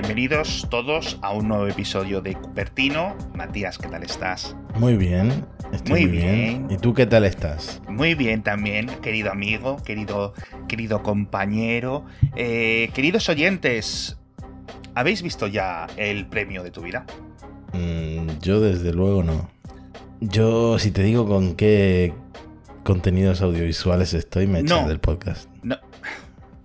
bienvenidos todos a un nuevo episodio de Cupertino. Matías, ¿qué tal estás? Muy bien, estoy muy, bien. ¿Y tú qué tal estás? Muy bien también, querido amigo, querido, querido compañero. Eh, queridos oyentes, ¿habéis visto ya el premio de tu vida? Mm, yo desde luego no. Yo, si te digo con qué contenidos audiovisuales estoy, me echas del podcast. No.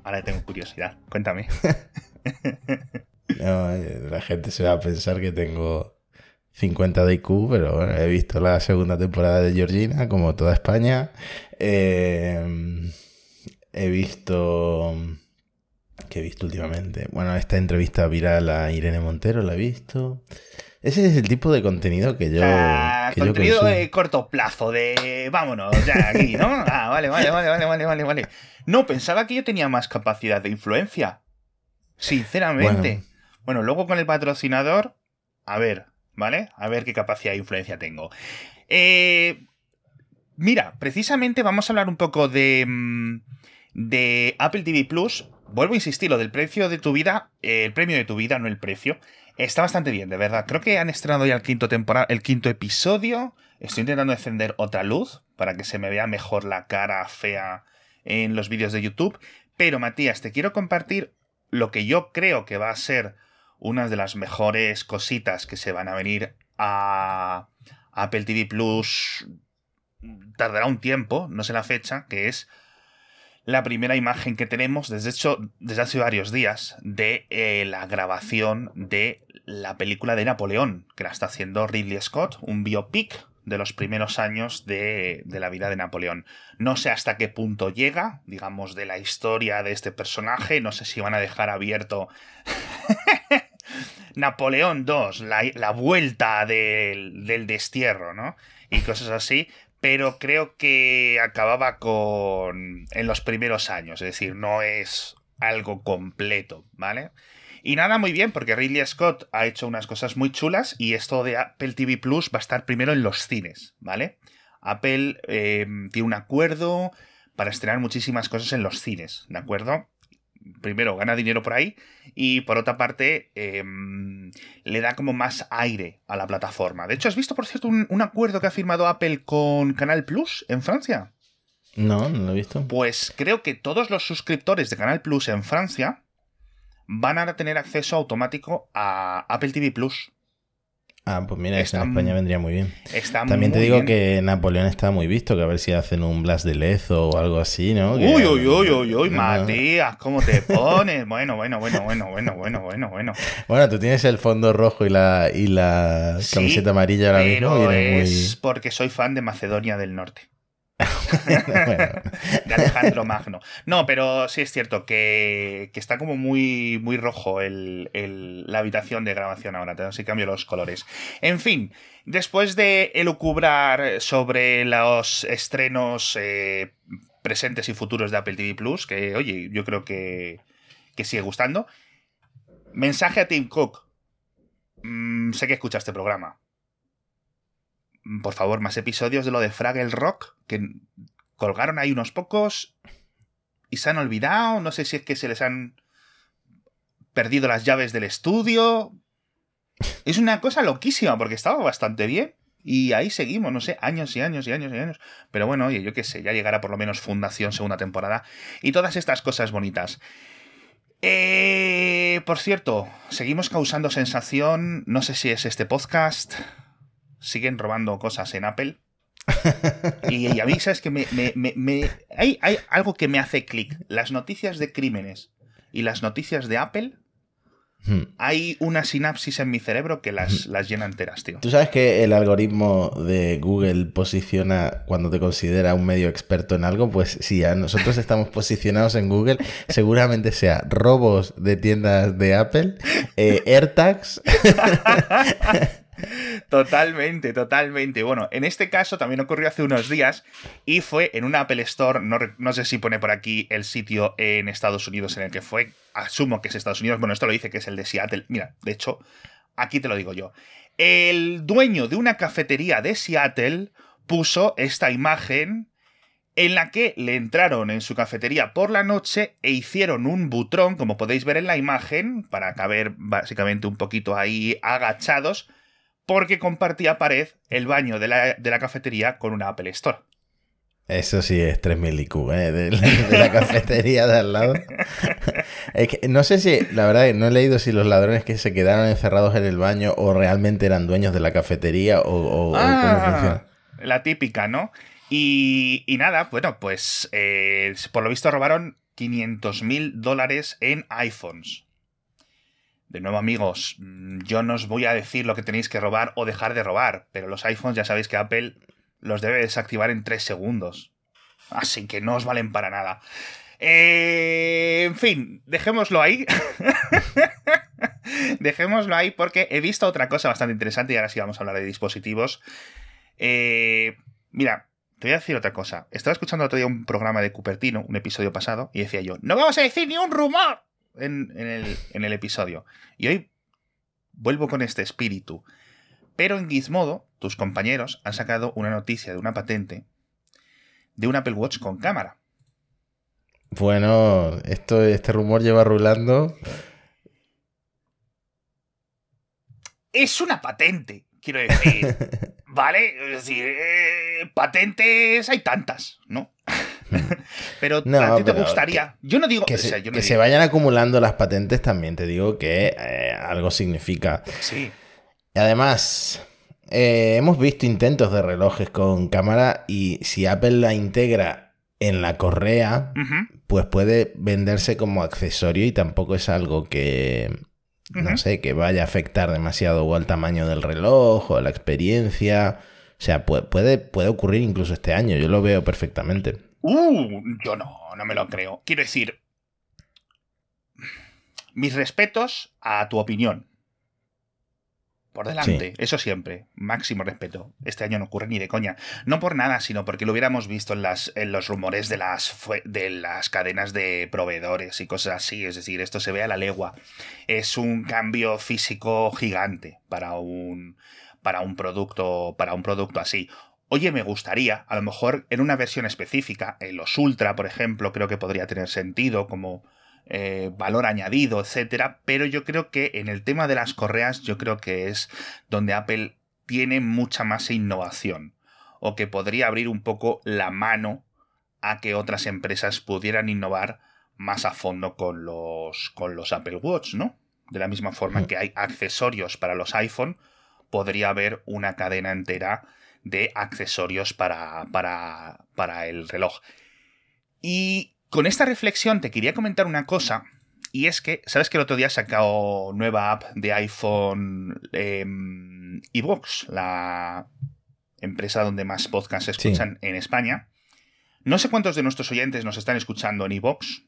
Ahora tengo curiosidad. Cuéntame. Eh, la gente se va a pensar que tengo 50 de IQ, pero bueno, he visto la segunda temporada de Georgina, como toda España. Eh, he visto. ¿Qué he visto últimamente? Bueno, esta entrevista viral a Irene Montero la he visto. Ese es el tipo de contenido que yo. Ah, contenido de corto plazo, de vámonos, ya aquí, ¿no? Ah, vale, vale, vale, vale, vale, vale, vale. No, pensaba que yo tenía más capacidad de influencia. Sinceramente. Bueno. Luego con el patrocinador, a ver, ¿vale? A ver qué capacidad de influencia tengo. Eh, mira, precisamente vamos a hablar un poco de, mm, de Apple TV Plus. Vuelvo a insistir, lo del precio de tu vida, el premio de tu vida, no el precio. Está bastante bien, de verdad. Creo que han estrenado ya el quinto temporada, el quinto episodio. Estoy intentando encender otra luz para que se me vea mejor la cara fea en los vídeos de YouTube. Pero Matías, te quiero compartir lo que yo creo que va a ser una de las mejores cositas que se van a venir a Apple TV Plus tardará un tiempo, no sé la fecha, que es la primera imagen que tenemos, desde hecho, desde hace varios días, de eh, la grabación de la película de Napoleón, que la está haciendo Ridley Scott, un biopic de los primeros años de, la vida de Napoleón. No sé hasta qué punto llega, digamos, de la historia de este personaje, no sé si van a dejar abierto Napoleón II, la, vuelta del, destierro, ¿no? Y cosas así, pero creo que acababa con en los primeros años, es decir, no es algo completo, ¿vale? Y nada, muy bien, porque Ridley Scott ha hecho unas cosas muy chulas y esto de Apple TV Plus va a estar primero en los cines, ¿vale? Apple em, tiene un acuerdo para estrenar muchísimas cosas en los cines, ¿de acuerdo? Primero, gana dinero por ahí y por otra parte, em, le da como más aire a la plataforma. De hecho, ¿has visto, por cierto, un, un acuerdo que ha firmado Apple con Canal Plus en Francia? No, no lo he visto. Pues creo que todos los suscriptores de Canal Plus en Francia van a tener acceso automático a Apple TV Plus. Ah, pues mira, en España vendría muy bien. También te digo que Napoleón está muy visto, que a ver si hacen un Blast de Lezo o algo así, ¿no? uy, uy, uy, uy, uy, Matías, ¿cómo te pones? bueno, bueno, bueno, bueno, bueno, bueno, bueno, bueno. Bueno, tú tienes el fondo rojo y la, y la camiseta amarilla ahora mismo. es porque soy fan de Macedonia del Norte. de Alejandro Magno. No, pero sí es cierto que, está como muy, muy rojo la habitación de grabación ahora. Así cambio los colores. En fin, después de elucubrar sobre los estrenos eh, presentes y futuros de Apple TV Plus, que oye, yo creo que, sigue gustando. Mensaje a Tim Cook. Mm, sé que escucha este programa por favor, más episodios de lo de Fraggle Rock, que colgaron ahí unos pocos y se han olvidado. No sé si es que se les han perdido las llaves del estudio. Es una cosa loquísima, porque estaba bastante bien. Y ahí seguimos, no sé, años y años y años y años. Pero bueno, oye, yo qué sé, ya llegará por lo menos Fundación segunda temporada. Y todas estas cosas bonitas. Eh, por cierto, seguimos causando sensación. No sé si es este podcast siguen robando cosas en Apple. y, a mí, ¿sabes que me, hay, hay, algo que me hace clic. Las noticias de crímenes y las noticias de Apple. Hmm. Hay una sinapsis en mi cerebro que las, hmm. las llena enteras, tío. Tú sabes que el algoritmo de Google posiciona cuando te considera un medio experto en algo, pues si a nosotros estamos posicionados en Google, seguramente sea robos de tiendas de Apple, eh, AirTags. Totalmente, totalmente. Bueno, en este caso también ocurrió hace unos días y fue en una Apple Store, no, sé si pone por aquí el sitio en Estados Unidos en el que fue, asumo que es Estados Unidos, bueno, esto lo dice que es el de Seattle. Mira, de hecho, aquí te lo digo yo. El dueño de una cafetería de Seattle puso esta imagen en la que le entraron en su cafetería por la noche e hicieron un butrón, como podéis ver en la imagen, para caber básicamente un poquito ahí agachados, porque compartía pared el baño de la, de la cafetería con una Apple Store. Eso sí es 3000 IQ, ¿eh? de, la, cafetería de al lado. es que no sé si, la verdad, no he leído si los ladrones que se quedaron encerrados en el baño o realmente eran dueños de la cafetería o, cómo ah, funciona. La típica, ¿no? Y, nada, bueno, pues eh, por lo visto robaron 500 mil dólares en iPhones. De nuevo, amigos, mm, yo no os voy a decir lo que tenéis que robar o dejar de robar, pero los iPhones ya sabéis que Apple los debe desactivar en 3 segundos. Así que no os valen para nada. Eh, en fin, dejémoslo ahí. dejémoslo ahí porque he visto otra cosa bastante interesante y ahora sí vamos a hablar de dispositivos. Eh, mira, te voy a decir otra cosa. Estaba escuchando otro día un programa de Cupertino, un episodio pasado, y decía yo, no vamos a decir ni un rumor en, el, en el episodio. Y hoy vuelvo con este espíritu. Pero en Gizmodo, tus compañeros han sacado una noticia de una patente de un Apple Watch con cámara. Bueno, esto, este rumor lleva rulando. Es una patente, quiero decir. ¿Vale? Es decir, eh, patentes hay tantas, ¿no? Pero a ti te gustaría. yo no digo que, se, vayan acumulando las patentes también, te digo que eh, algo significa. Sí. Y además, eh, hemos visto intentos de relojes con cámara y si Apple la integra en la correa, pues puede venderse como accesorio y tampoco es algo que, no sé, que vaya a afectar demasiado o al tamaño del reloj o a la experiencia. O sea, puede, puede, puede ocurrir incluso este año, yo lo veo perfectamente. Uh, yo no, no me lo creo. Quiero decir, mis respetos a tu opinión. Por delante, eso siempre. Máximo respeto. Este año no ocurre ni de coña. No por nada, sino porque lo hubiéramos visto en, las, en los rumores de las, de las cadenas de proveedores y cosas así. Es decir, esto se ve a la legua. Es un cambio físico gigante para un, para un, producto, para un producto así. Oye, me gustaría, a lo mejor en una versión específica, en los Ultra, por ejemplo, creo que podría tener sentido como eh, valor añadido, etcétera. Pero yo creo que en el tema de las correas, yo creo que es donde Apple tiene mucha más innovación. O que podría abrir un poco la mano a que otras empresas pudieran innovar más a fondo con los, con los Apple Watch, ¿no? De la misma forma que hay accesorios para los iPhone, podría haber una cadena entera de accesorios para, para, para el reloj. Y con esta reflexión te quería comentar una cosa, y es que, ¿sabes que el otro día ha sacado nueva app de iPhone eh, la empresa donde más podcasts se escuchan en España? No sé cuántos de nuestros oyentes nos están escuchando en iVoox,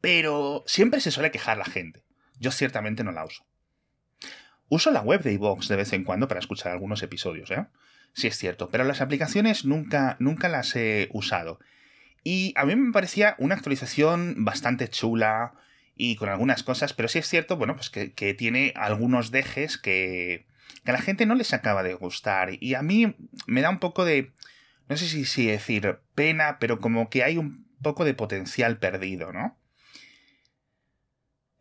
pero siempre se suele quejar la gente. Yo ciertamente no la uso. Uso la web de iVoox de vez en cuando para escuchar algunos episodios, ¿eh? Sí es cierto, pero las aplicaciones nunca, nunca las he usado. Y a mí me parecía una actualización bastante chula y con algunas cosas, pero sí es cierto, bueno, pues que, tiene algunos dejes que, que, a la gente no les acaba de gustar. Y a mí me da un poco de, no sé si, si decir pena, pero como que hay un poco de potencial perdido, ¿no?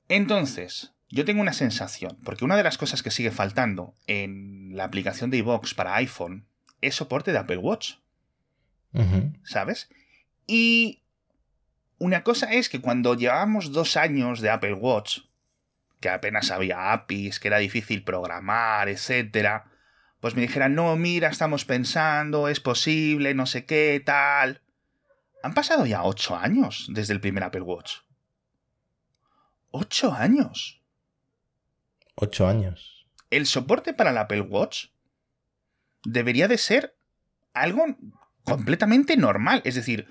Entonces, yo tengo una sensación, porque una de las cosas que sigue faltando en la aplicación de iVox para iPhone es soporte de Apple Watch. ¿Sabes? Y una cosa es que cuando llevábamos dos años de Apple Watch, que apenas había APIs, que era difícil programar, etc., pues me dijeran, no, mira, estamos pensando, es posible, no sé qué, tal. Han pasado ya ocho años desde el primer Apple Watch. Ocho años. Ocho años. El soporte para el Apple Watch debería de ser algo completamente normal. Es decir,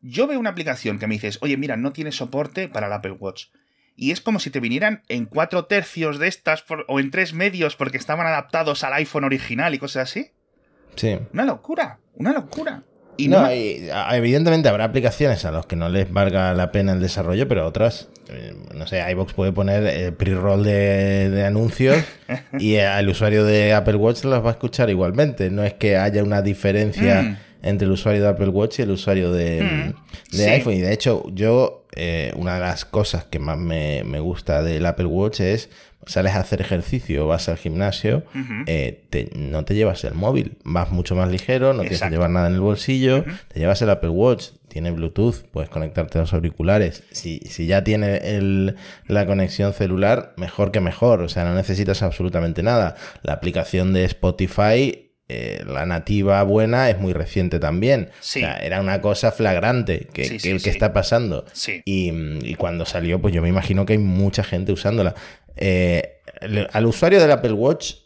yo veo una aplicación que me dices, oye, mira, no tiene soporte para el Apple Watch. Y es como si te vinieran en cuatro tercios de estas o en tres medios porque estaban adaptados al iPhone original y cosas así. Sí. Una locura, una locura. Y no, evidentemente habrá aplicaciones a las que no les valga la pena el desarrollo, pero otras, eh, no sé, iBox puede poner el pre-roll de, anuncios y el usuario de Apple Watch los va a escuchar igualmente. No es que haya una diferencia. Mm entre el usuario de Apple Watch y el usuario de, mm, iPhone. Y de hecho, yo, eh, una de las cosas que más me, me gusta del Apple Watch es sales a hacer ejercicio, vas al gimnasio, eh, no te llevas el móvil, vas mucho más ligero, no tienes que llevar nada en el bolsillo, te llevas el Apple Watch, tiene Bluetooth, puedes conectarte a los auriculares. Si, si ya tiene la conexión celular, mejor que mejor, o sea, no necesitas absolutamente nada. La aplicación de Spotify eh, la nativa buena es muy reciente también. era una cosa flagrante que, el que está pasando. Y, y, cuando salió, pues yo me imagino que hay mucha gente usándola. Eh, al usuario del Apple Watch,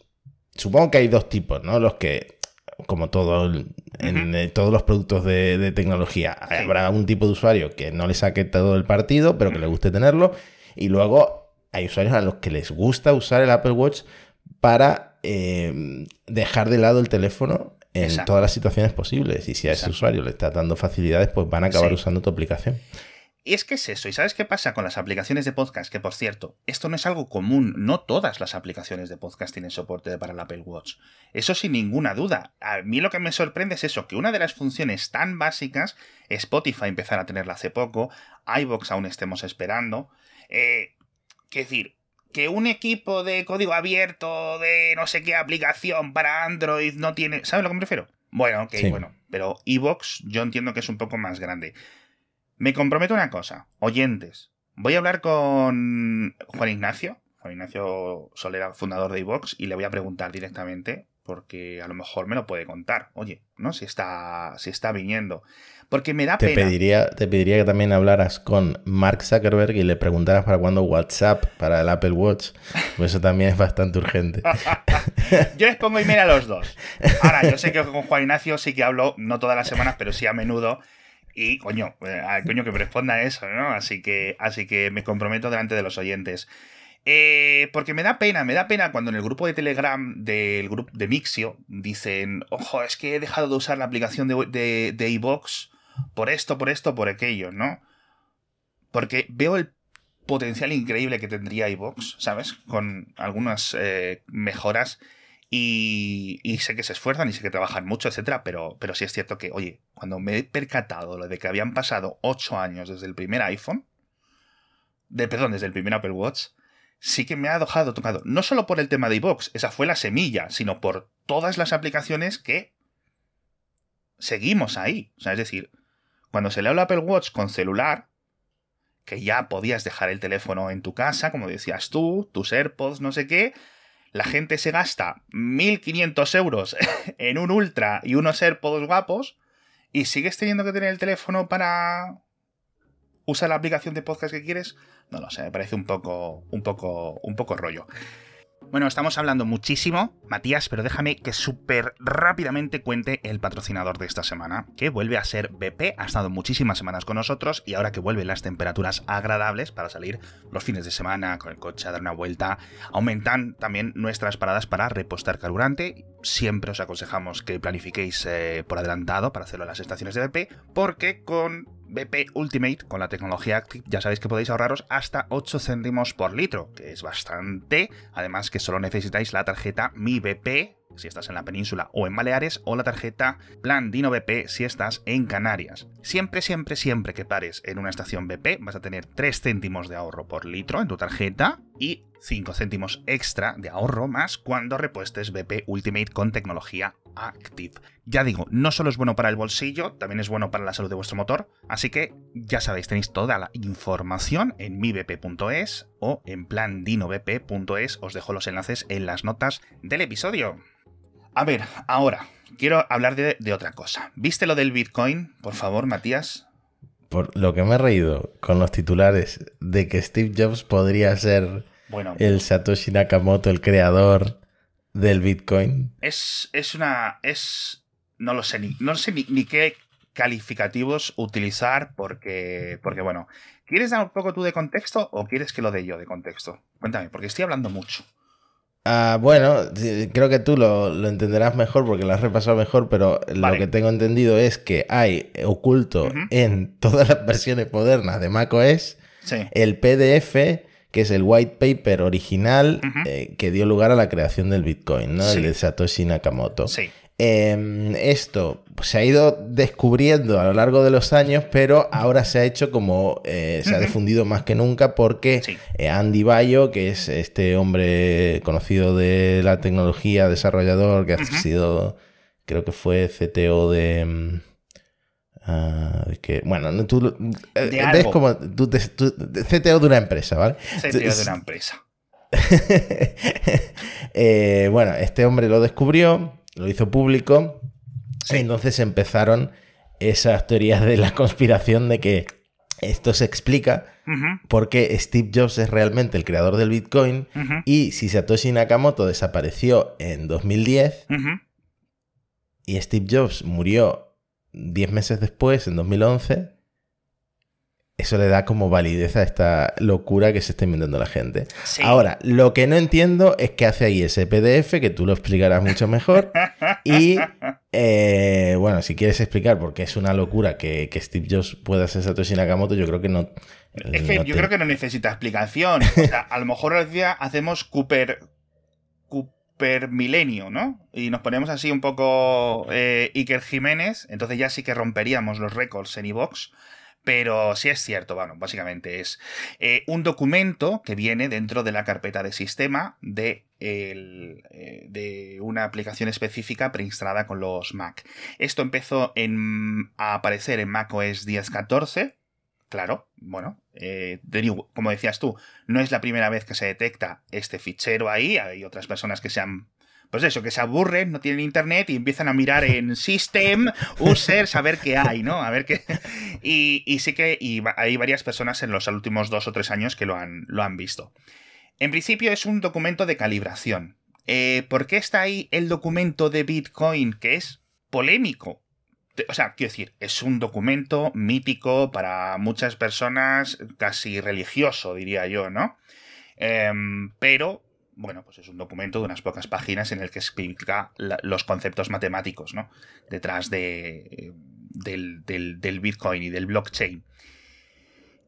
supongo que hay dos tipos, ¿no? Los que, como todo en eh, todos los productos de, tecnología, habrá un tipo de usuario que no le saque todo el partido, pero que le guste tenerlo. Y luego hay usuarios a los que les gusta usar el Apple Watch para eh, dejar de lado el teléfono en todas las situaciones posibles. Y si a ese usuario le está dando facilidades, pues van a acabar usando tu aplicación. Y es que es eso. ¿Y sabes qué pasa con las aplicaciones de podcast? Que por cierto, esto no es algo común. No todas las aplicaciones de podcast tienen soporte para el Apple Watch. Eso sin ninguna duda. A mí lo que me sorprende es eso, que una de las funciones tan básicas, Spotify empezar a tenerla hace poco, iVox aún estemos esperando. Eh, decir, que un equipo de código abierto de no sé qué aplicación para Android no tiene. ¿Sabes lo que me refiero? Bueno, ok, bueno. Pero iVox yo entiendo que es un poco más grande. Me comprometo una cosa, oyentes. Voy a hablar con Juan Ignacio, Juan Ignacio Solera, fundador de iVox, y le voy a preguntar directamente, porque a lo mejor me lo puede contar. Oye, ¿no? Si está, si está viniendo. Porque me da te pena. Pediría, te pediría que también hablaras con Mark Zuckerberg y le preguntaras para cuándo WhatsApp para el Apple Watch. Pues eso también es bastante urgente. yo les pongo email a los dos. Ahora, yo sé que con Juan Ignacio sí que hablo, no todas las semanas, pero sí a menudo. Y coño, eh, coño que me responda eso, ¿no? Así que, así que me comprometo delante de los oyentes. Eh, porque me da pena, me da pena cuando en el grupo de Telegram del grupo de Mixio dicen, ojo, es que he dejado de usar la aplicación de, de, iVox por esto, por esto, por aquello, ¿no? Porque veo el potencial increíble que tendría iVox, ¿sabes? Con algunas eh, mejoras y, sé que se esfuerzan y sé que trabajan mucho, etcétera, pero, pero sí es cierto que, oye, cuando me he percatado lo de que habían pasado 8 años desde el primer iPhone, de, perdón, desde el primer Apple Watch, sí que me ha dejado tocado. No solo por el tema de iVox, esa fue la semilla, sino por todas las aplicaciones que seguimos ahí. O sea, es decir, cuando se le habla Apple Watch con celular, que ya podías dejar el teléfono en tu casa, como decías tú, tus AirPods, no sé qué, la gente se gasta 1.500 euros en un Ultra y unos AirPods guapos y sigues teniendo que tener el teléfono para usar la aplicación de podcast que quieres, no lo sé, me parece un poco, un poco, un poco rollo. Bueno, estamos hablando muchísimo, Matías, pero déjame que súper rápidamente cuente el patrocinador de esta semana, que vuelve a ser BP, ha estado muchísimas semanas con nosotros y ahora que vuelven las temperaturas agradables para salir los fines de semana con el coche a dar una vuelta, aumentan también nuestras paradas para repostar carburante. Siempre os aconsejamos que planifiquéis eh, por adelantado para hacerlo en las estaciones de BP, porque con BP Ultimate con la tecnología Active ya sabéis que podéis ahorraros hasta 8 céntimos por litro, que es bastante. Además que solo necesitáis la tarjeta Mi BP si estás en la península o en Baleares, o la tarjeta Plan Dino BP si estás en Canarias. Siempre, siempre, siempre que pares en una estación BP vas a tener 3 céntimos de ahorro por litro en tu tarjeta y 5 céntimos extra de ahorro más cuando repuestes BP Ultimate con tecnología Active. Ya digo, no solo es bueno para el bolsillo, también es bueno para la salud de vuestro motor, así que ya sabéis, tenéis toda la información en mibp.es o en plandinobp.es, os dejo los enlaces en las notas del episodio. A ver, ahora, quiero hablar de, otra cosa. ¿Viste lo del Bitcoin, por favor, Matías? Por lo que me he reído con los titulares de que Steve Jobs podría ser el Satoshi Nakamoto, el creador del Bitcoin. Es, es una. es. No lo sé, ni, no sé ni, ni, qué calificativos utilizar porque. Porque, bueno. ¿Quieres dar un poco tú de contexto o quieres que lo dé yo de contexto? Cuéntame, porque estoy hablando mucho. Ah, bueno, creo que tú lo, entenderás mejor porque lo has repasado mejor, pero lo que tengo entendido es que hay oculto en todas las versiones modernas de macOS el PDF, que es el white paper original eh, que dio lugar a la creación del Bitcoin, ¿no? El de Satoshi Nakamoto. Em, esto se ha ido descubriendo a lo largo de los años, pero ahora se ha hecho como eh, se ha difundido más que nunca porque eh, Andy Bayo, que es este hombre conocido de la tecnología, desarrollador, que ha sido, creo que fue CTO de... Mm, ah, que, bueno, tú eh, ves como tú, CTO de una empresa, ¿vale? CTO de una empresa. bueno, este hombre lo descubrió, lo hizo público. Y entonces empezaron esas teorías de la conspiración de que esto se explica porque Steve Jobs es realmente el creador del Bitcoin y si Satoshi Nakamoto desapareció en 2010 y Steve Jobs murió 10 meses después, en 2011, eso le da como validez a esta locura que se está inventando la gente. Ahora, lo que no entiendo es qué hace ahí ese PDF, que tú lo explicarás mucho mejor. y eh, bueno, si quieres explicar por qué es una locura que, Steve Jobs pueda ser Satoshi Nakamoto, yo creo que no. yo creo que no necesita explicación. a lo mejor hoy día hacemos Cooper. Cooper Milenio, ¿no? Y nos ponemos así un poco eh, Iker Jiménez, entonces ya sí que romperíamos los récords en iVox. Pero sí es cierto, bueno, básicamente es eh, un documento que viene dentro de la carpeta de sistema de, eh, de una aplicación específica preinstalada con los Mac. Esto empezó en, a aparecer en macOS 10.14. Claro, bueno, eh, como decías tú, no es la primera vez que se detecta este fichero ahí. Hay otras personas que se han pues eso, que se aburren, no tienen internet y empiezan a mirar en System, Users, a ver qué hay, ¿no? A ver qué. Y, sí que hay varias personas en los últimos dos o tres años que lo han, visto. En principio es un documento de calibración. Eh, ¿Por qué está ahí el documento de Bitcoin que es polémico? O sea, quiero decir, es un documento mítico para muchas personas, casi religioso, diría yo, ¿no? Em, pero bueno, pues es un documento de unas pocas páginas en el que explica los conceptos matemáticos, ¿no? Detrás de, del, del, Bitcoin y del blockchain.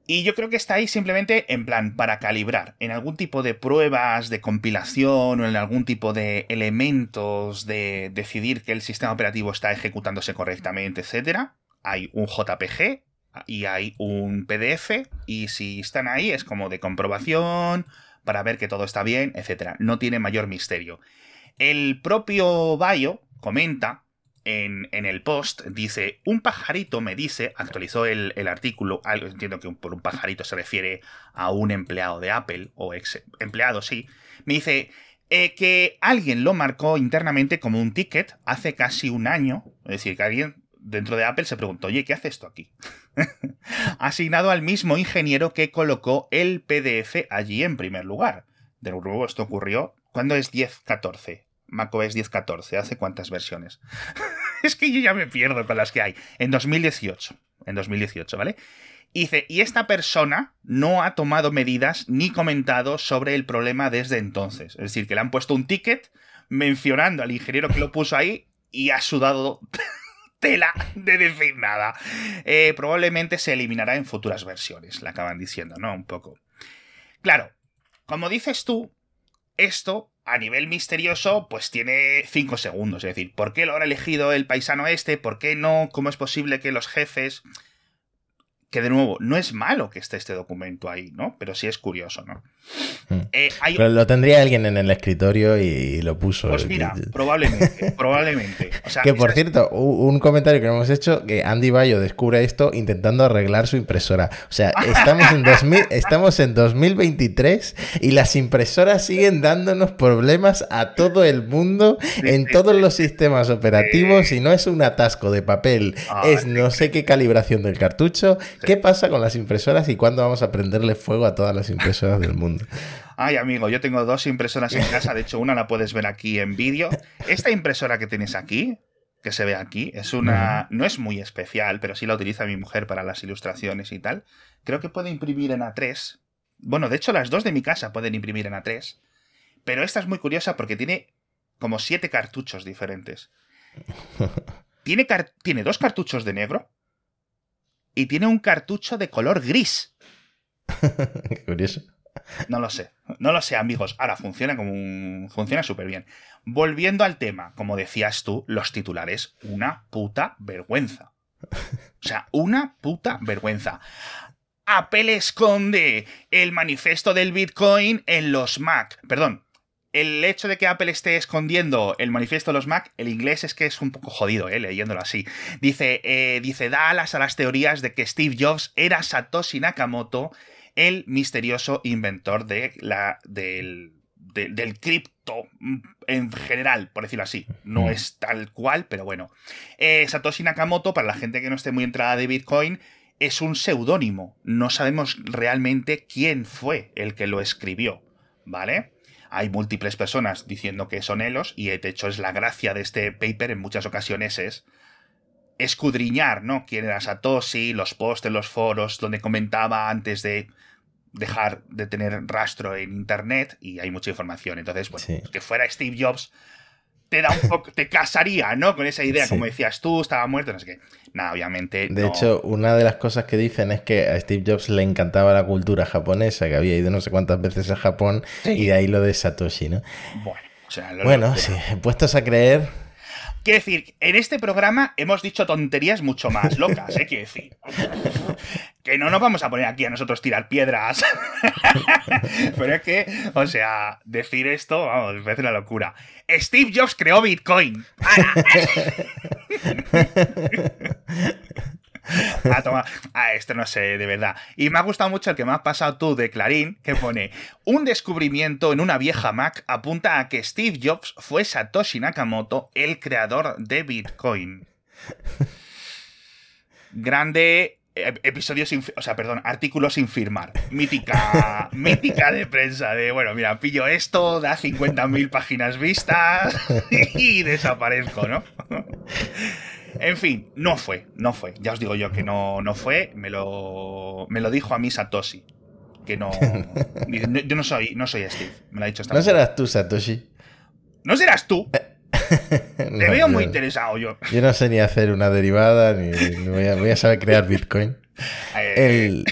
Y yo creo que está ahí simplemente en plan para calibrar en algún tipo de pruebas de compilación o en algún tipo de elementos de decidir que el sistema operativo está ejecutándose correctamente, etc. Hay un JPG y hay un PDF y si están ahí es como de comprobación, para ver que todo está bien, etc. No tiene mayor misterio. El propio Bayo comenta en, el post, dice, un pajarito me dice, actualizó el, artículo, entiendo que por un pajarito se refiere a un empleado de Apple, o ex empleado, sí, me dice, eh, que alguien lo marcó internamente como un ticket hace casi un año, es decir, que alguien dentro de Apple se preguntó, oye, ¿qué hace esto aquí? Asignado al mismo ingeniero que colocó el PDF allí en primer lugar. De nuevo, esto ocurrió cuando es 10.14. macOS 10.14. ¿Hace cuántas versiones? es que yo ya me pierdo con las que hay. En 2018. En 2018, ¿vale? dice, y esta persona no ha tomado medidas ni comentado sobre el problema desde entonces. Es decir, que le han puesto un ticket mencionando al ingeniero que lo puso ahí y ha sudado tela de decir nada. Eh, probablemente se eliminará en futuras versiones, la acaban diciendo, ¿no? Un poco. Claro, como dices tú, esto a nivel misterioso, pues tiene 5 segundos. Es decir, ¿por qué lo habrá elegido el paisano este? ¿Por qué no? ¿Cómo es posible que los jefes que de nuevo, no es malo que esté este documento ahí, ¿no? Pero sí es curioso, ¿no? Mm. Eh, Pero lo tendría alguien en el escritorio y, lo puso. Pues mira, probablemente, probablemente. que por cierto, un comentario que hemos hecho, que Andy Bayo descubre esto intentando arreglar su impresora. O sea, estamos en, 2000, estamos en 2023 y las impresoras siguen dándonos problemas a todo el mundo en todos los sistemas operativos y no es un atasco de papel, es no sé qué calibración del cartucho ¿Qué pasa con las impresoras y cuándo vamos a prenderle fuego a todas las impresoras del mundo? Ay, amigo, yo tengo dos impresoras en casa. De hecho, una la puedes ver aquí en vídeo. Esta impresora que tienes aquí, que se ve aquí, es una. No es muy especial, pero sí la utiliza mi mujer para las ilustraciones y tal. Creo que puede imprimir en A3. Bueno, de hecho, las dos de mi casa pueden imprimir en A3. Pero esta es muy curiosa porque tiene como siete cartuchos diferentes. Tiene, tiene dos cartuchos de negro, y tiene un cartucho de color gris. Qué curioso. No lo sé. No lo sé, amigos. Ahora funciona como un... Funciona súper bien. Volviendo al tema, como decías tú, los titulares, una puta vergüenza. O sea, una puta vergüenza. Apple esconde el manifiesto del Bitcoin en los Mac. Perdón, el hecho de que Apple esté escondiendo el manifiesto de los Mac, el inglés es que es un poco jodido, ¿eh? leyéndolo así. Dice, eh, dice, da alas a las teorías de que Steve Jobs era Satoshi Nakamoto, el misterioso inventor de la, del, del cripto mm, en general, por decirlo así. No es tal cual, pero bueno. Eh, Satoshi Nakamoto, para la gente que no esté muy entrada de Bitcoin, es un seudónimo. No sabemos realmente quién fue el que lo escribió, ¿vale? hay múltiples personas diciendo que son elos y de hecho es la gracia de este paper en muchas ocasiones es escudriñar, ¿no? Quién era Satoshi, los posts en los foros donde comentaba antes de dejar de tener rastro en internet y hay mucha información. Entonces, bueno, que fuera Steve Jobs te da un poco, te casaría, ¿no? Con esa idea, como decías tú, estaba muerto, no sé qué. Nada, obviamente. De hecho, una de las cosas que dicen es que a Steve Jobs le encantaba la cultura japonesa, que había ido no sé cuántas veces a Japón, y de ahí lo de Satoshi, ¿no? Bueno, o sea, bueno, sí, puestos a creer, Quiero decir, en este programa hemos dicho tonterías mucho más locas, ¿eh? Quiero decir. Que no nos vamos a poner aquí a nosotros tirar piedras. Pero es que, o sea, decir esto, vamos, me parece una locura. Steve Jobs creó Bitcoin. Ah, toma. Ah, esto no sé, de verdad. Y me ha gustado mucho el que me has pasado tú de Clarín, que pone: Un descubrimiento en una vieja Mac apunta a que Steve Jobs fue Satoshi Nakamoto, el creador de Bitcoin. Grande episodio sin, o sea, perdón, artículo sin firmar. Mítica, mítica de prensa de, bueno, mira, pillo esto, da 50.000 páginas vistas y desaparezco, ¿no? En fin, no fue, no fue. Ya os digo yo que no, no fue. Me lo, me lo dijo a mí Satoshi. Que no. yo no soy, no soy Steve. Me lo ha dicho esta ¿No serás tú, Satoshi? ¿No serás tú? Te veo muy interesado yo. Yo no sé ni hacer una derivada, ni, voy, a, saber crear Bitcoin. Eh,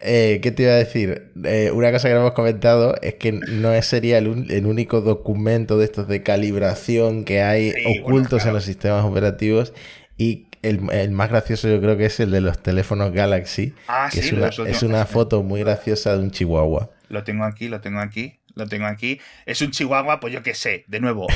eh, ¿Qué te iba a decir? Eh, una cosa que no hemos comentado es que no sería el, único documento de estos de calibración que hay ocultos en los sistemas operativos y el, más gracioso yo creo que es el de los teléfonos Galaxy. Ah, que es, una, es una foto muy graciosa de un chihuahua. Lo tengo aquí, lo tengo aquí lo tengo aquí. Es un chihuahua, pues yo qué sé, de nuevo,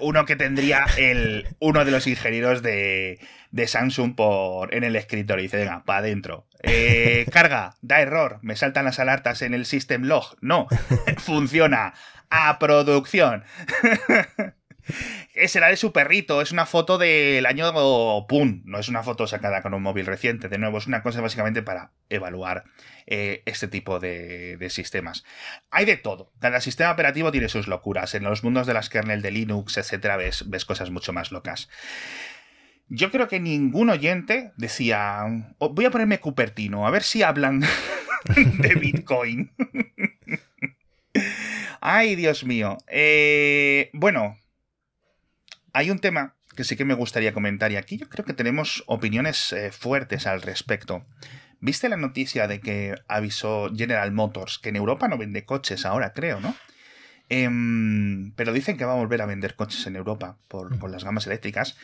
uno que tendría el, uno de los ingenieros de, de Samsung por, en el escritorio. Y dice, venga, para adentro. Eh, carga, da error, me saltan las alertas en el system log. No, funciona. A producción. Será de su perrito, es una foto del año PUN, no es una foto sacada con un móvil reciente. De nuevo, es una cosa básicamente para evaluar eh, este tipo de, sistemas. Hay de todo. Cada sistema operativo tiene sus locuras. En los mundos de las kernel de Linux, etcétera, ves, ves cosas mucho más locas. Yo creo que ningún oyente decía, oh, voy a ponerme Cupertino, a ver si hablan de Bitcoin. Ay, Dios mío. Eh, bueno, hay un tema que sí que me gustaría comentar y aquí yo creo que tenemos opiniones eh, fuertes al respecto. ¿Viste la noticia de que avisó General Motors que en Europa no vende coches ahora, creo, ¿no? Em, pero dicen que va a volver a vender coches en Europa por, por las gamas eléctricas,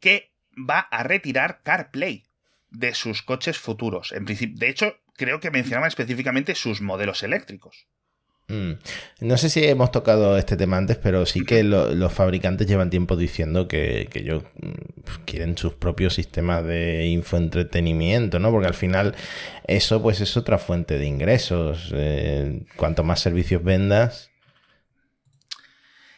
que va a retirar CarPlay de sus coches futuros. En principio, de hecho, creo que mencionaba específicamente sus modelos eléctricos. Mm. No sé si hemos tocado este tema antes, pero sí que los fabricantes llevan tiempo diciendo que, ellos mm, quieren sus propios sistemas de infoentretenimiento, ¿no? Porque al final eso pues es otra fuente de ingresos. Eh, cuanto más servicios vendas.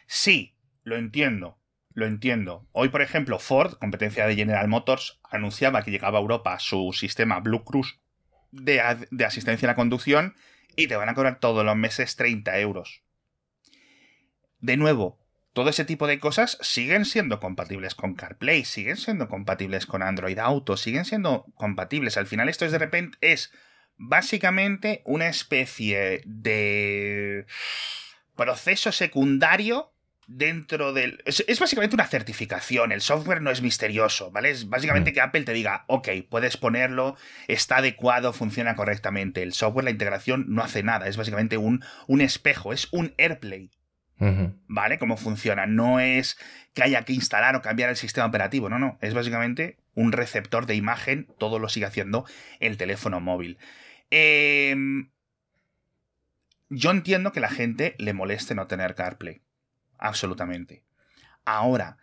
Sí, lo entiendo. Lo entiendo. Hoy, por ejemplo, Ford, competencia de General Motors, anunciaba que llegaba a Europa su sistema Blue Cruise de, asistencia a la conducción y te van a cobrar todos los meses 30 euros. De nuevo, todo ese tipo de cosas siguen siendo compatibles con CarPlay, siguen siendo compatibles con Android Auto, siguen siendo compatibles. Al final esto es de repente es básicamente una especie de proceso secundario dentro del... Es, básicamente una certificación, el software no es misterioso, ¿vale? Es básicamente mm. que Apple te diga, ok, puedes ponerlo, está adecuado, funciona correctamente. El software, la integración no hace nada, es básicamente un, un espejo, es un AirPlay. ¿Vale? ¿Cómo funciona? No es que haya que instalar o cambiar el sistema operativo, no, no, es básicamente un receptor de imagen, todo lo sigue haciendo el teléfono móvil. Em, yo entiendo que la gente le moleste no tener CarPlay absolutamente. Ahora,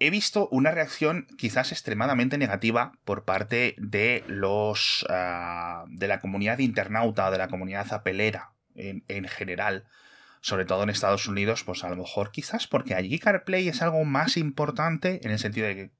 he visto una reacción quizás extremadamente negativa por parte de los ah, de la comunidad internauta de la comunidad apelera en, en, general sobre todo en Estados Unidos pues a lo mejor quizás porque allí CarPlay es algo más importante en el sentido de que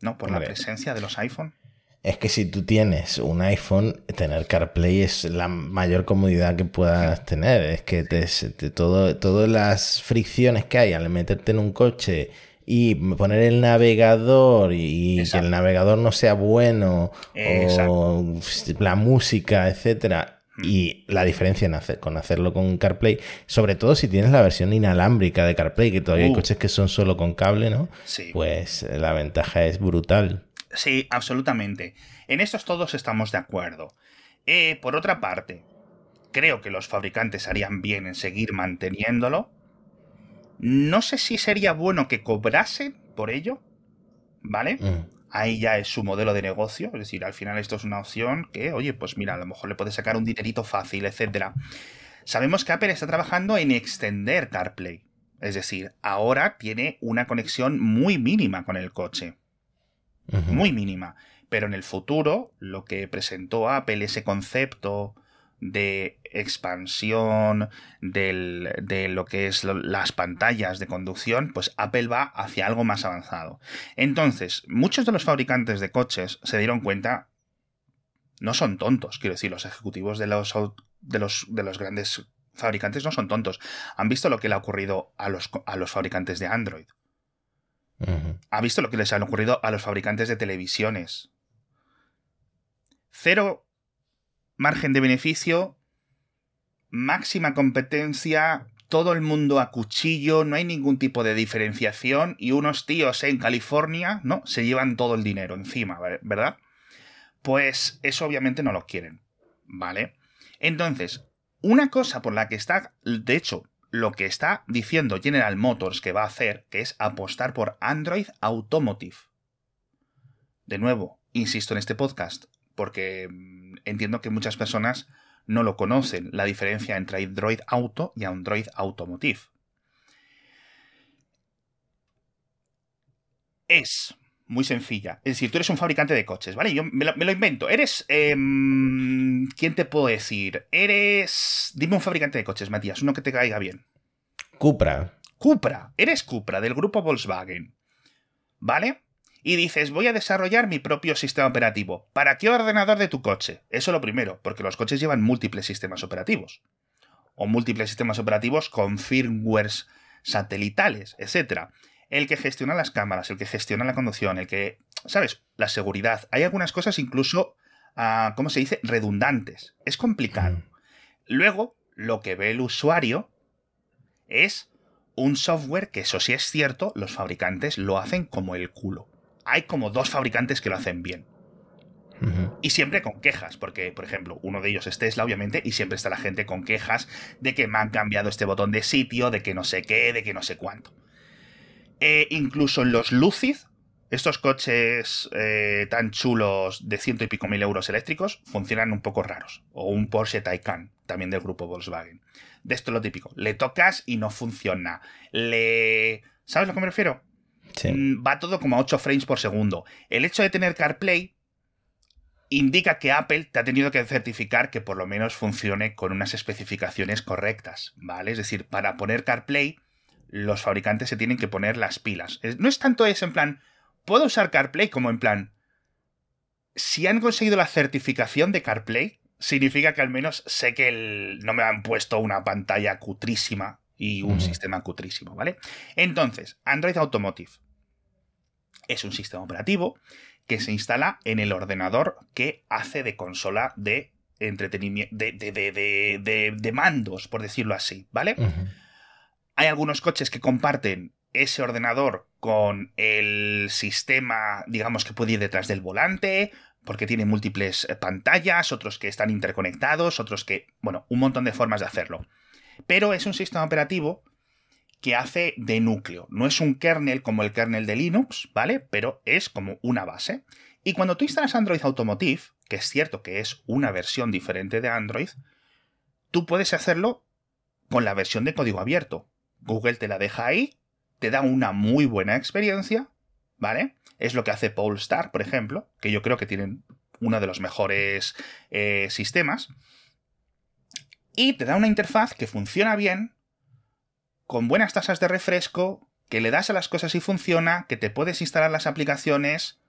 no por la presencia de los iPhone es que si tú tienes un iPhone, tener CarPlay es la mayor comodidad que puedas tener. Es que te, todo, todas las fricciones que hay al meterte en un coche y poner el navegador y, que el navegador no sea bueno o la música, etcétera. Hmm. Y la diferencia en hacer, con hacerlo con CarPlay, sobre todo si tienes la versión inalámbrica de CarPlay, que todavía hay uh. coches que son solo con cable, ¿no? Sí. Pues la ventaja es brutal. Sí, absolutamente. En estos todos estamos de acuerdo. Eh, por otra parte, creo que los fabricantes harían bien en seguir manteniéndolo. No sé si sería bueno que cobrasen por ello, ¿vale? Mm. Ahí ya es su modelo de negocio, es decir, al final esto es una opción que, oye, pues mira, a lo mejor le puede sacar un dinerito fácil, etc. Sabemos que Apple está trabajando en extender CarPlay, es decir, ahora tiene una conexión muy mínima con el coche muy mínima. Pero en el futuro, lo que presentó Apple, ese concepto de expansión de lo que es las pantallas de conducción, pues Apple va hacia algo más avanzado. Entonces, muchos de los fabricantes de coches se dieron cuenta, no son tontos, quiero decir, los ejecutivos de los, de los, de los grandes fabricantes no son tontos. Han visto lo que le ha ocurrido a los, a los fabricantes de Android. ¿Ha visto lo que les ha ocurrido a los fabricantes de televisiones? Cero margen de beneficio, máxima competencia, todo el mundo a cuchillo, no hay ningún tipo de diferenciación y unos tíos en California, ¿no? Se llevan todo el dinero encima, ¿verdad? Pues eso obviamente no lo quieren, ¿vale? Entonces, una cosa por la que está, de hecho, lo que está diciendo General Motors que va a hacer, que es apostar por Android Automotive. De nuevo, insisto en este podcast, porque mm, entiendo que muchas personas no lo conocen, la diferencia entre Android Auto y Android Automotive. Es muy sencilla. Es decir, tú eres un fabricante de coches, ¿vale? Yo me lo, invento. Eres... Em, ¿Quién te puedo decir? Eres... Dime un fabricante de coches, Matías, uno que te caiga bien. Cupra. Cupra. Eres Cupra, del grupo Volkswagen. ¿Vale? Y dices, voy a desarrollar mi propio sistema operativo. ¿Para qué ordenador de tu coche? Eso lo primero, porque los coches llevan múltiples sistemas operativos. O múltiples sistemas operativos con firmwares satelitales, etc el que gestiona las cámaras, el que gestiona la conducción, el que, ¿sabes? La seguridad. Hay algunas cosas incluso, uh, ¿cómo se dice? Redundantes. Es complicado. Mm. Luego, lo que ve el usuario es un software que, eso sí es cierto, los fabricantes lo hacen como el culo. Hay como dos fabricantes que lo hacen bien. Y siempre con quejas, porque, por ejemplo, uno de ellos es Tesla, obviamente, y siempre está la gente con quejas de que me han cambiado este botón de sitio, de que no sé qué, de que no sé cuánto. E incluso en los Lucid, estos coches eh, tan chulos de ciento y pico mil euros eléctricos funcionan un poco raros. O un Porsche Taycan, también del grupo Volkswagen. De esto lo típico. Le tocas y no funciona. Le... ¿Sabes a lo que me refiero? Mm, va todo como a 8 frames por segundo. El hecho de tener CarPlay indica que Apple te ha tenido que certificar que por lo menos funcione con unas especificaciones correctas, ¿vale? Es decir, para poner CarPlay los fabricantes se tienen que poner las pilas. No es tanto eso en plan, puedo usar CarPlay como en plan, si han conseguido la certificación de CarPlay, significa que al menos sé que no me han puesto una pantalla cutrísima y un sistema cutrísimo, ¿vale? Entonces, Android Automotive es un sistema operativo que se instala en el ordenador que hace de consola de entretenimiento, de, de, de, de mandos, por decirlo así, ¿vale? Hay algunos coches que comparten ese ordenador con el sistema, digamos, que puede ir detrás del volante, porque tiene múltiples eh, pantallas, otros que están interconectados, otros que, bueno, un montón de formas de hacerlo. Pero es un sistema operativo que hace de núcleo. No es un kernel como el kernel de Linux, ¿vale? Pero es como una base. Y cuando tú instalas Android Automotive, que es cierto que es una versión diferente de Android, tú puedes hacerlo con la versión de código abierto. Google te la deja ahí, te da una muy buena experiencia, ¿vale? Es lo que hace Polestar, por ejemplo, que yo creo que tienen uno de los mejores eh, sistemas. Y te da una interfaz que funciona bien, con buenas tasas de refresco, que le das a las cosas y funciona, que te puedes instalar las aplicaciones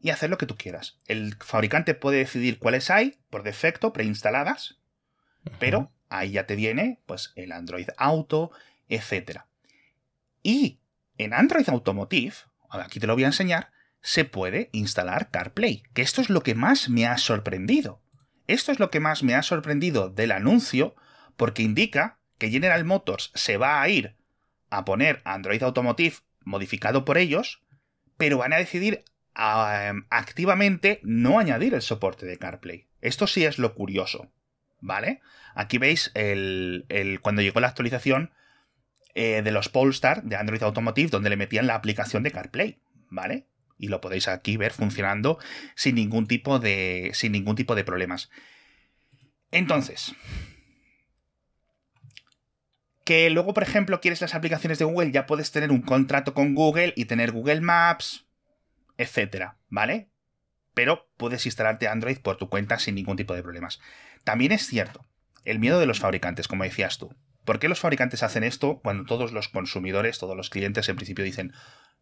y hacer lo que tú quieras. El fabricante puede decidir cuáles hay por defecto preinstaladas, pero ahí ya te viene pues el Android Auto, etc. Y en Android Automotive, aquí te lo voy a enseñar, se puede instalar CarPlay, que esto es lo que más me ha sorprendido. Esto es lo que más me ha sorprendido del anuncio, porque indica que General Motors se va a ir a poner Android Automotive modificado por ellos, pero van a decidir activamente no añadir el soporte de CarPlay. Esto sí es lo curioso, ¿vale? Aquí veis el, cuando llegó la actualización eh, de los Polestar de Android Automotive, donde le metían la aplicación de CarPlay, ¿vale? Y lo podéis aquí ver funcionando sin ningún tipo de, sin ningún tipo de problemas. Entonces, que luego, por ejemplo, quieres las aplicaciones de Google, ya puedes tener un contrato con Google y tener Google Maps, etcétera, ¿vale? Pero puedes instalarte Android por tu cuenta sin ningún tipo de problemas. También es cierto, el miedo de los fabricantes, como decías tú. ¿Por qué los fabricantes hacen esto cuando todos los consumidores, todos los clientes en principio dicen,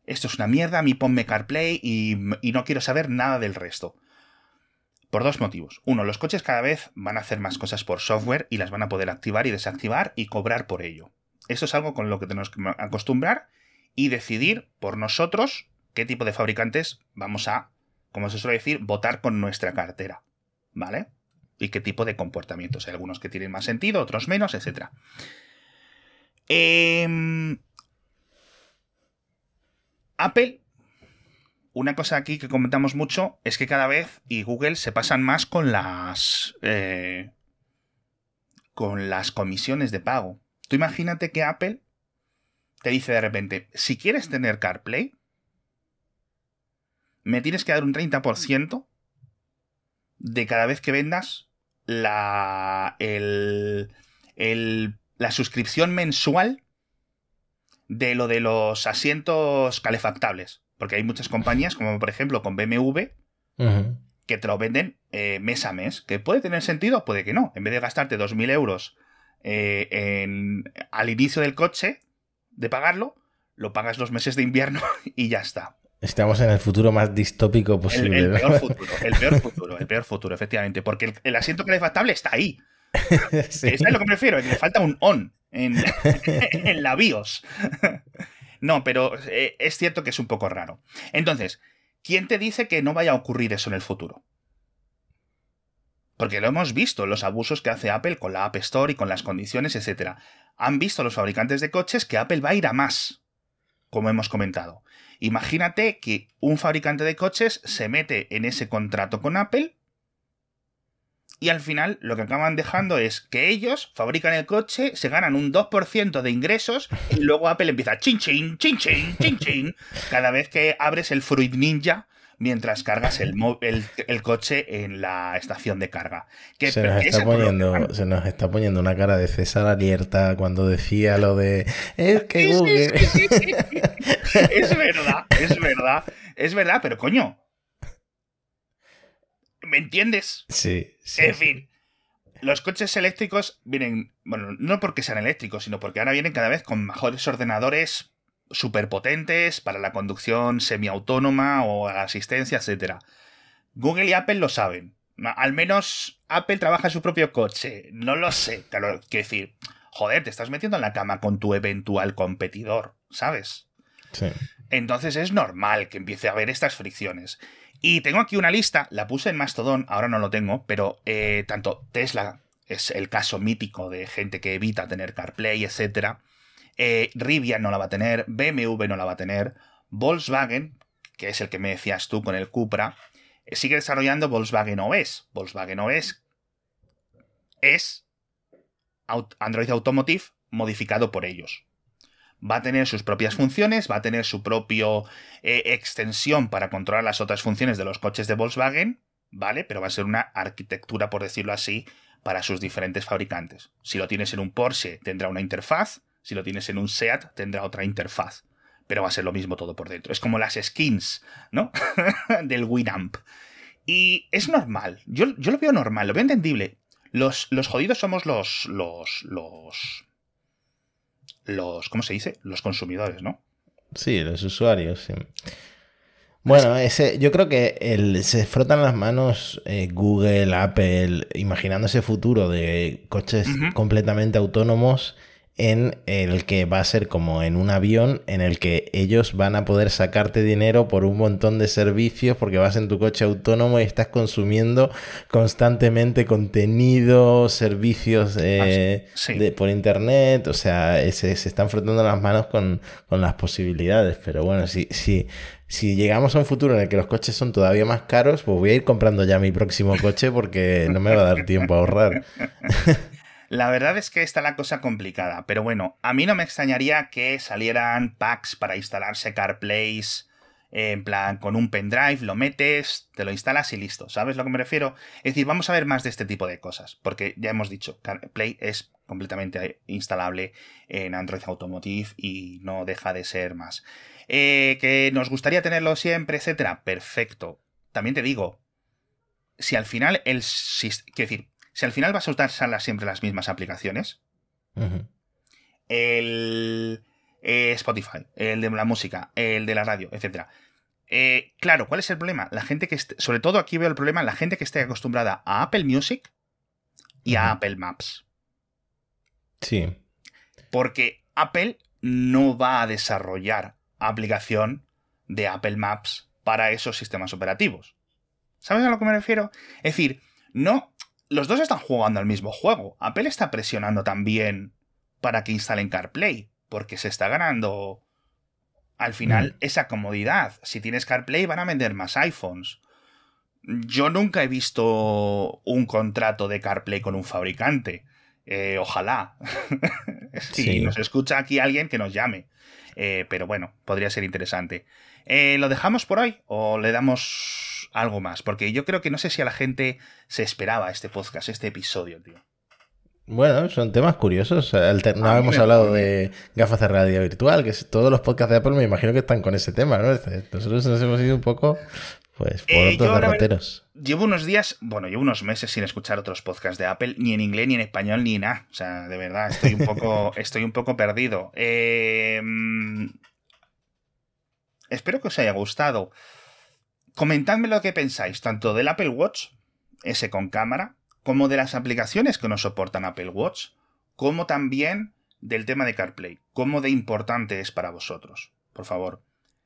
esto es una mierda, a ponme CarPlay y, y no quiero saber nada del resto? Por dos motivos. Uno, los coches cada vez van a hacer más cosas por software y las van a poder activar y desactivar y cobrar por ello. Esto es algo con lo que tenemos que acostumbrar y decidir por nosotros qué tipo de fabricantes vamos a, como se suele decir, votar con nuestra cartera. ¿Vale? Y qué tipo de comportamientos. Hay algunos que tienen más sentido, otros menos, etc. Em, Apple una cosa aquí que comentamos mucho es que cada vez y Google se pasan más con las eh, con las comisiones de pago. Tú imagínate que Apple te dice de repente, si quieres tener CarPlay, me tienes que dar un 30% de cada vez que vendas la, el, la suscripción mensual de lo de los asientos calefactables. Porque hay muchas compañías, como por ejemplo con BMW, que te lo venden eh, mes a mes. Que puede tener sentido, puede que no. En vez de gastarte 2.000 euros eh, en, al inicio del coche, de pagarlo, lo pagas los meses de invierno y ya está. Estamos en el futuro más distópico posible. El, peor futuro, el peor futuro, el peor futuro, efectivamente. Porque el, asiento calefactable está ahí. sí. es lo que me refiero? Le falta un on en, en la BIOS. No, pero eh, es cierto que es un poco raro. Entonces, ¿quién te dice que no vaya a ocurrir eso en el futuro? Porque lo hemos visto, los abusos que hace Apple con la App Store y con las condiciones, etc. Han visto los fabricantes de coches que Apple va a ir a más, como hemos comentado. Imagínate que un fabricante de coches se mete en ese contrato con Apple y al final lo que acaban dejando es que ellos fabrican el coche, se ganan un 2% de ingresos y luego Apple empieza chin chin, chin chin, chin chin, cada vez que abres el Fruit Ninja mientras cargas el, el, coche en la estación de carga. se, nos está poniendo, se nos está poniendo una cara de César alerta cuando decía lo de es que Google. es verdad, es verdad, es verdad, pero coño, ¿Me entiendes? Sí. en fin. Los coches eléctricos vienen, bueno, no porque sean eléctricos, sino porque ahora vienen cada vez con mejores ordenadores superpotentes para la conducción semiautónoma o la asistencia, etc. Google y Apple lo saben. Al menos Apple trabaja en su propio coche. No lo sé. Quiero decir, joder, te estás metiendo en la cama con tu eventual competidor, ¿sabes? Sí. Entonces es normal que empiece a haber estas fricciones. Y tengo aquí una lista, la puse en Mastodon, ahora no lo tengo, pero eh, tanto Tesla es el caso mítico de gente que evita tener CarPlay, etc. Eh, Rivian no la va a tener, BMW no la va a tener, Volkswagen, que es el que me decías tú con el Cupra, eh, sigue desarrollando Volkswagen OS. Volkswagen OS es Android Automotive modificado por ellos. Va a tener sus propias funciones, va a tener su propia eh, extensión para controlar las otras funciones de los coches de Volkswagen, ¿vale? Pero va a ser una arquitectura, por decirlo así, para sus diferentes fabricantes. Si lo tienes en un Porsche, tendrá una interfaz, si lo tienes en un SEAT, tendrá otra interfaz. Pero va a ser lo mismo todo por dentro. Es como las skins, ¿no? Del Winamp. Y es normal. Yo, yo, lo veo normal, lo veo entendible. Los, los jodidos somos los, los, los. Los. ¿Cómo se dice? Los consumidores, ¿no? Sí, los usuarios, sí. Bueno, ese, yo creo que el, se frotan las manos eh, Google, Apple, imaginando ese futuro de coches completamente autónomos en el que va a ser como en un avión en el que ellos van a poder sacarte dinero por un montón de servicios porque vas en tu coche autónomo y estás consumiendo constantemente contenido, servicios eh, de, por internet, o sea, se, están frotando las manos con, con, las posibilidades, pero bueno, si, si, si llegamos a un futuro en el que los coches son todavía más caros, pues voy a ir comprando ya mi próximo coche porque no me va a dar tiempo a ahorrar. La verdad es que está la cosa complicada, pero bueno, a mí no me extrañaría que salieran packs para instalarse CarPlays en plan con un pendrive, lo metes, te lo instalas y listo. ¿Sabes lo que me refiero? Es decir, vamos a ver más de este tipo de cosas, porque ya hemos dicho, CarPlay es completamente instalable en Android Automotive y no deja de ser más. Eh, que nos gustaría tenerlo siempre, etcétera. Perfecto. También te digo, si al final el. Quiero decir, si al final vas a usar siempre las mismas aplicaciones, el eh, Spotify, el de la música, el de la radio, etc. Eh, claro, ¿cuál es el problema? La gente que sobre todo aquí veo el problema, la gente que esté acostumbrada a Apple Music y a Apple Maps. Sí. Porque Apple no va a desarrollar aplicación de Apple Maps para esos sistemas operativos. ¿Sabes a lo que me refiero? Es decir, no los dos están jugando al mismo juego. Apple está presionando también para que instalen CarPlay, porque se está ganando al final mm. esa comodidad. Si tienes CarPlay van a vender más iPhones. Yo nunca he visto un contrato de CarPlay con un fabricante. Eh, ojalá. si nos escucha aquí alguien que nos llame. Eh, pero bueno, podría ser interesante. Eh, ¿Lo dejamos por hoy o le damos algo más, porque yo creo que no sé si a la gente se esperaba este podcast, este episodio, tío. Bueno, son temas curiosos. No hemos hablado de gafas de realidad virtual, que todos los podcasts de Apple me imagino que están con ese tema, ¿no? Nosotros nos hemos ido un poco, pues, por eh, otros derroteros. Llevo unos días, bueno, llevo unos meses sin escuchar otros podcasts de Apple, ni en inglés, ni en español, ni nada. O sea, de verdad, estoy un poco, estoy un poco perdido. Eh, mm, espero que os haya gustado. Comentadme lo que pensáis, tanto del Apple Watch, ese con cámara, como de las aplicaciones que no soportan Apple Watch, como también del tema de CarPlay. ¿Cómo de importante es para vosotros? Por favor.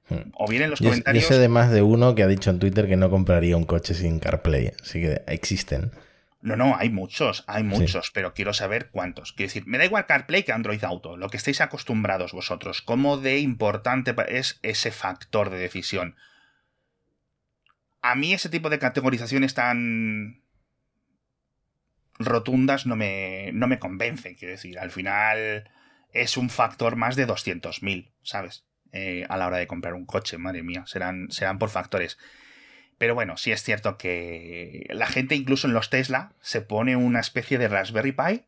Hmm. O bien en los comentarios. Yo sé de más de uno que ha dicho en Twitter que no compraría un coche sin CarPlay. Así que existen. No, no, hay muchos, hay muchos, pero quiero saber cuántos. Quiero decir, me da igual CarPlay que Android Auto, lo que estéis acostumbrados vosotros. ¿Cómo de importante es ese factor de decisión? A mí ese tipo de categorizaciones tan rotundas no me, no me convence. Quiero decir, al final es un factor más de 200.000, ¿sabes? Eh, a la hora de comprar un coche, madre mía, serán, serán por factores. Pero bueno, sí es cierto que la gente incluso en los Tesla se pone una especie de Raspberry Pi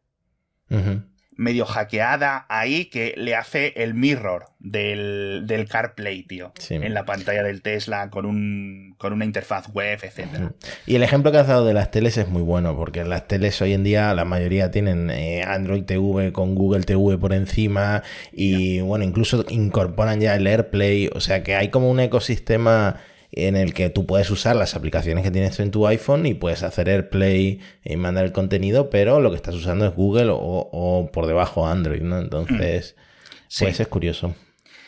medio hackeada ahí que le hace el mirror del, del CarPlay, tío. En la pantalla del Tesla con, un, con una interfaz web, etc. Y el ejemplo que has dado de las teles es muy bueno, porque las teles hoy en día la mayoría tienen eh, Android TV con Google TV por encima y bueno, incluso incorporan ya el AirPlay, o sea que hay como un ecosistema en el que tú puedes usar las aplicaciones que tienes en tu iPhone y puedes hacer AirPlay y mandar el contenido, pero lo que estás usando es Google o, por debajo Android, ¿no? Entonces, mm. pues es curioso.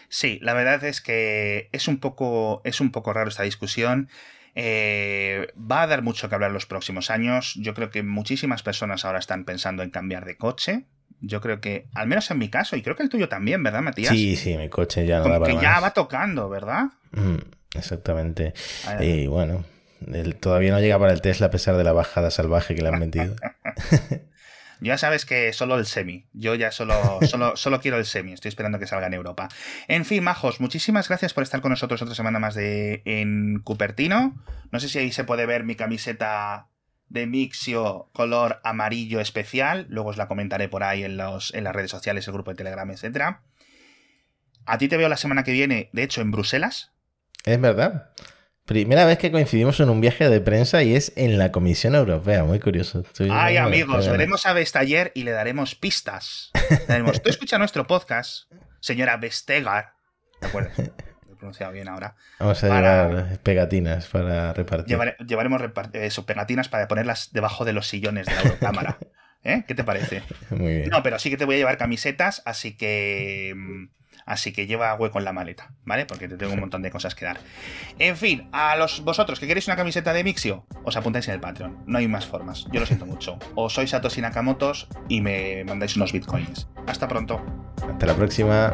Sí, la verdad es que es un poco, es un poco raro esta discusión. Eh, va a dar mucho que hablar los próximos años. Yo creo que muchísimas personas ahora están pensando en cambiar de coche. Yo creo que, al menos en mi caso, y creo que el tuyo también, ¿verdad, Matías? Sí, sí, mi coche ya no Como da para que ya va tocando, ¿verdad? Mm, exactamente. Y bueno, todavía no llega para el Tesla a pesar de la bajada salvaje que le han metido. Ya sabes que solo el semi. Yo ya solo, solo, solo quiero el semi. Estoy esperando que salga en Europa. En fin, majos, muchísimas gracias por estar con nosotros otra semana más de en Cupertino. No sé si ahí se puede ver mi camiseta de Mixio color amarillo especial. Luego os la comentaré por ahí en, los, en las redes sociales, el grupo de Telegram, etcétera. A ti te veo la semana que viene, de hecho, en Bruselas. Es verdad. Primera vez que coincidimos en un viaje de prensa y es en la Comisión Europea. Muy curioso. Estoy- Ay, amigos, veremos a Vestager y le daremos pistas. Le daremos, Tú escucha nuestro podcast, señora Vestegar. ¿Te acuerdas? Lo he pronunciado bien ahora. Vamos a para- llevar pegatinas para repartir. Llevare- llevaremos repar- eso, pegatinas para ponerlas debajo de los sillones de la Eurocámara. ¿Eh? ¿Qué te parece? Muy bien. No, pero sí que te voy a llevar camisetas, así que. Así que lleva hueco en la maleta, ¿vale? Porque te tengo un montón de cosas que dar. En fin, a los vosotros que queréis una camiseta de Mixio, os apuntáis en el Patreon. No hay más formas. Yo lo siento mucho. O sois Satoshi Nakamotos y me mandáis unos bitcoins. Hasta pronto. Hasta la próxima.